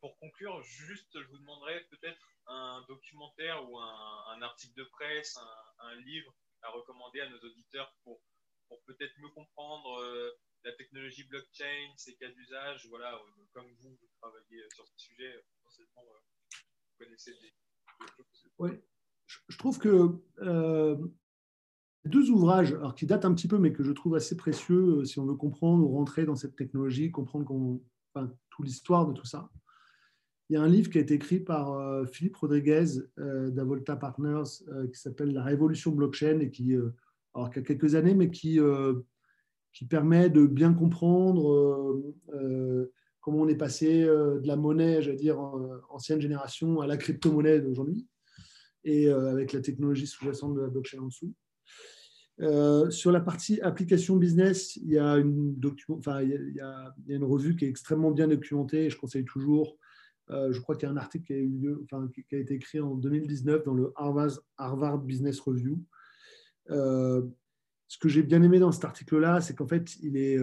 pour conclure, juste, je vous demanderai peut-être un documentaire ou un, article de presse, un, livre à recommander à nos auditeurs pour, pour peut-être mieux comprendre euh, la technologie blockchain, ses cas d'usage. Voilà, euh, comme vous, vous travaillez sur ce sujet, euh, vous connaissez des, Oui, je, trouve que deux ouvrages alors, qui datent un petit peu, mais que je trouve assez précieux si on veut comprendre ou rentrer dans cette technologie, comprendre enfin, l'histoire de tout ça. Il y a un livre qui a été écrit par Philippe Rodriguez d'Avolta Partners qui s'appelle La révolution blockchain et qui, alors, qui a quelques années, mais qui, qui permet de bien comprendre comment on est passé euh, de la monnaie, j'allais dire, ancienne génération, à la crypto-monnaie d'aujourd'hui, et euh, avec la technologie sous-jacente de la blockchain en dessous. Euh, sur la partie application business, il y, a une revue qui est extrêmement bien documentée, je conseille toujours. je crois qu'il y a un article qui a, eu lieu, qui a été écrit en 2019 dans le Harvard, Business Review. ce que j'ai bien aimé dans cet article-là, c'est qu'en fait, il est,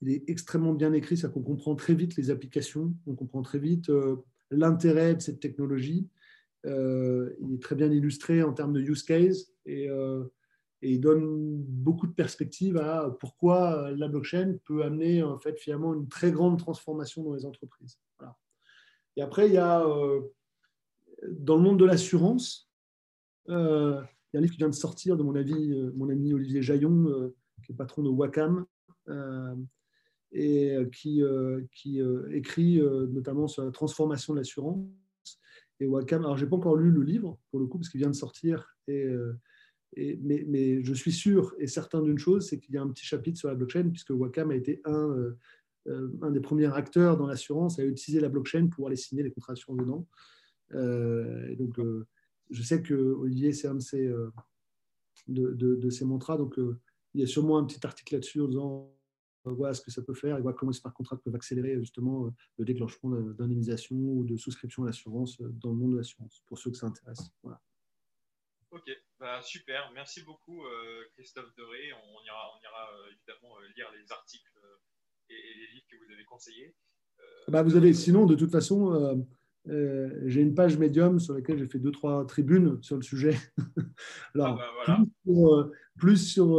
il est extrêmement bien écrit, ça qu'on comprend très vite les applications, on comprend très vite euh, l'intérêt de cette technologie. Euh, il est très bien illustré en termes de use case et, euh, et, il donne beaucoup de perspectives à pourquoi la blockchain peut amener en fait finalement une très grande transformation dans les entreprises. Et après, il y a dans le monde de l'assurance, il y a un livre qui vient de sortir de mon avis, mon ami Olivier Jaillon, qui est patron de Wacom, et euh, qui, euh, euh, écrit notamment sur la transformation de l'assurance. Et Wacom, alors je n'ai pas encore lu le livre pour le coup parce qu'il vient de sortir, et, mais, je suis sûr et certain d'une chose, c'est qu'il y a un petit chapitre sur la blockchain puisque Wacom a été un, un des premiers acteurs dans l'assurance à utiliser la blockchain pour aller signer les contrats dedans. et donc, je sais que Olivier, c'est un de ses, de, mantras. Donc, il y a sûrement un petit article là-dessus en disant voir ce que ça peut faire et voir comment les smart contracts peuvent accélérer justement euh, le déclenchement d'indemnisation ou de souscription à l'assurance euh, dans le monde de l'assurance, pour ceux que ça intéresse. Voilà. Ok, bah, super. Merci beaucoup euh, Christophe Doré. On ira, on ira évidemment lire les articles et, les livres que vous avez conseillés. Bah, vous avez, sinon, de toute façon, j'ai une page médium sur laquelle j'ai fait deux, trois tribunes sur le sujet. Alors, ah, bah, plus sur,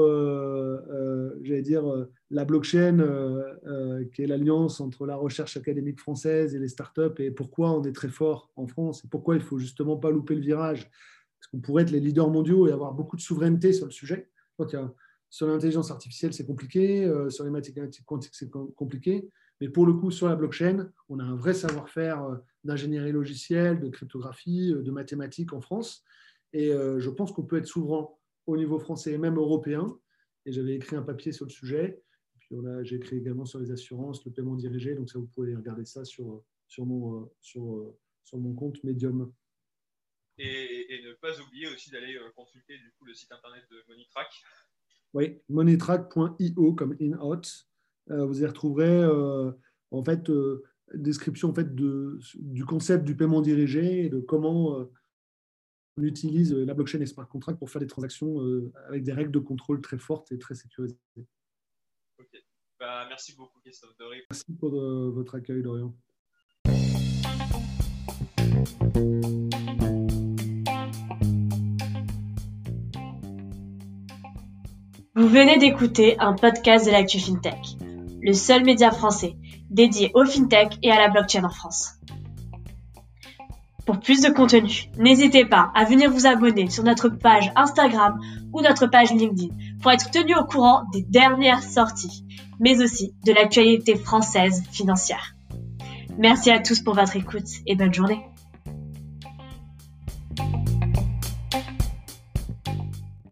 j'allais dire, la blockchain, euh, euh, qui est l'alliance entre la recherche académique française et les startups, et pourquoi on est très fort en France, et pourquoi il faut justement pas louper le virage, parce qu'on pourrait être les leaders mondiaux et avoir beaucoup de souveraineté sur le sujet. Sur l'intelligence artificielle, c'est compliqué, euh, sur les mathématiques quantiques, c'est compliqué, mais pour le coup, sur la blockchain, on a un vrai savoir-faire d'ingénierie logicielle, de cryptographie, de mathématiques en France, et je pense qu'on peut être souverain au niveau français et même européen. Et j'avais écrit un papier sur le sujet j'ai écrit également sur les assurances, le paiement dirigé. Donc, ça, vous pouvez regarder ça sur, mon, sur mon compte Medium. Et, ne pas oublier aussi d'aller euh, consulter du coup, le site internet de Moneytrack. Oui, moneytrack.io comme in-out. Euh, vous y retrouverez euh, en fait description en fait, de, du concept du paiement dirigé et de comment on utilise la blockchain et smart contract pour faire des transactions avec des règles de contrôle très fortes et très sécurisées. Bah, merci beaucoup, Christophe Doré. Merci pour euh, votre accueil, Dorian. Vous venez d'écouter un podcast de l'actu FinTech, le seul média français dédié au FinTech et à la blockchain en France. Pour plus de contenu, n'hésitez pas à venir vous abonner sur notre page Instagram ou notre page LinkedIn pour être tenu au courant des dernières sorties, mais aussi de l'actualité française financière. Merci à tous pour votre écoute et bonne journée.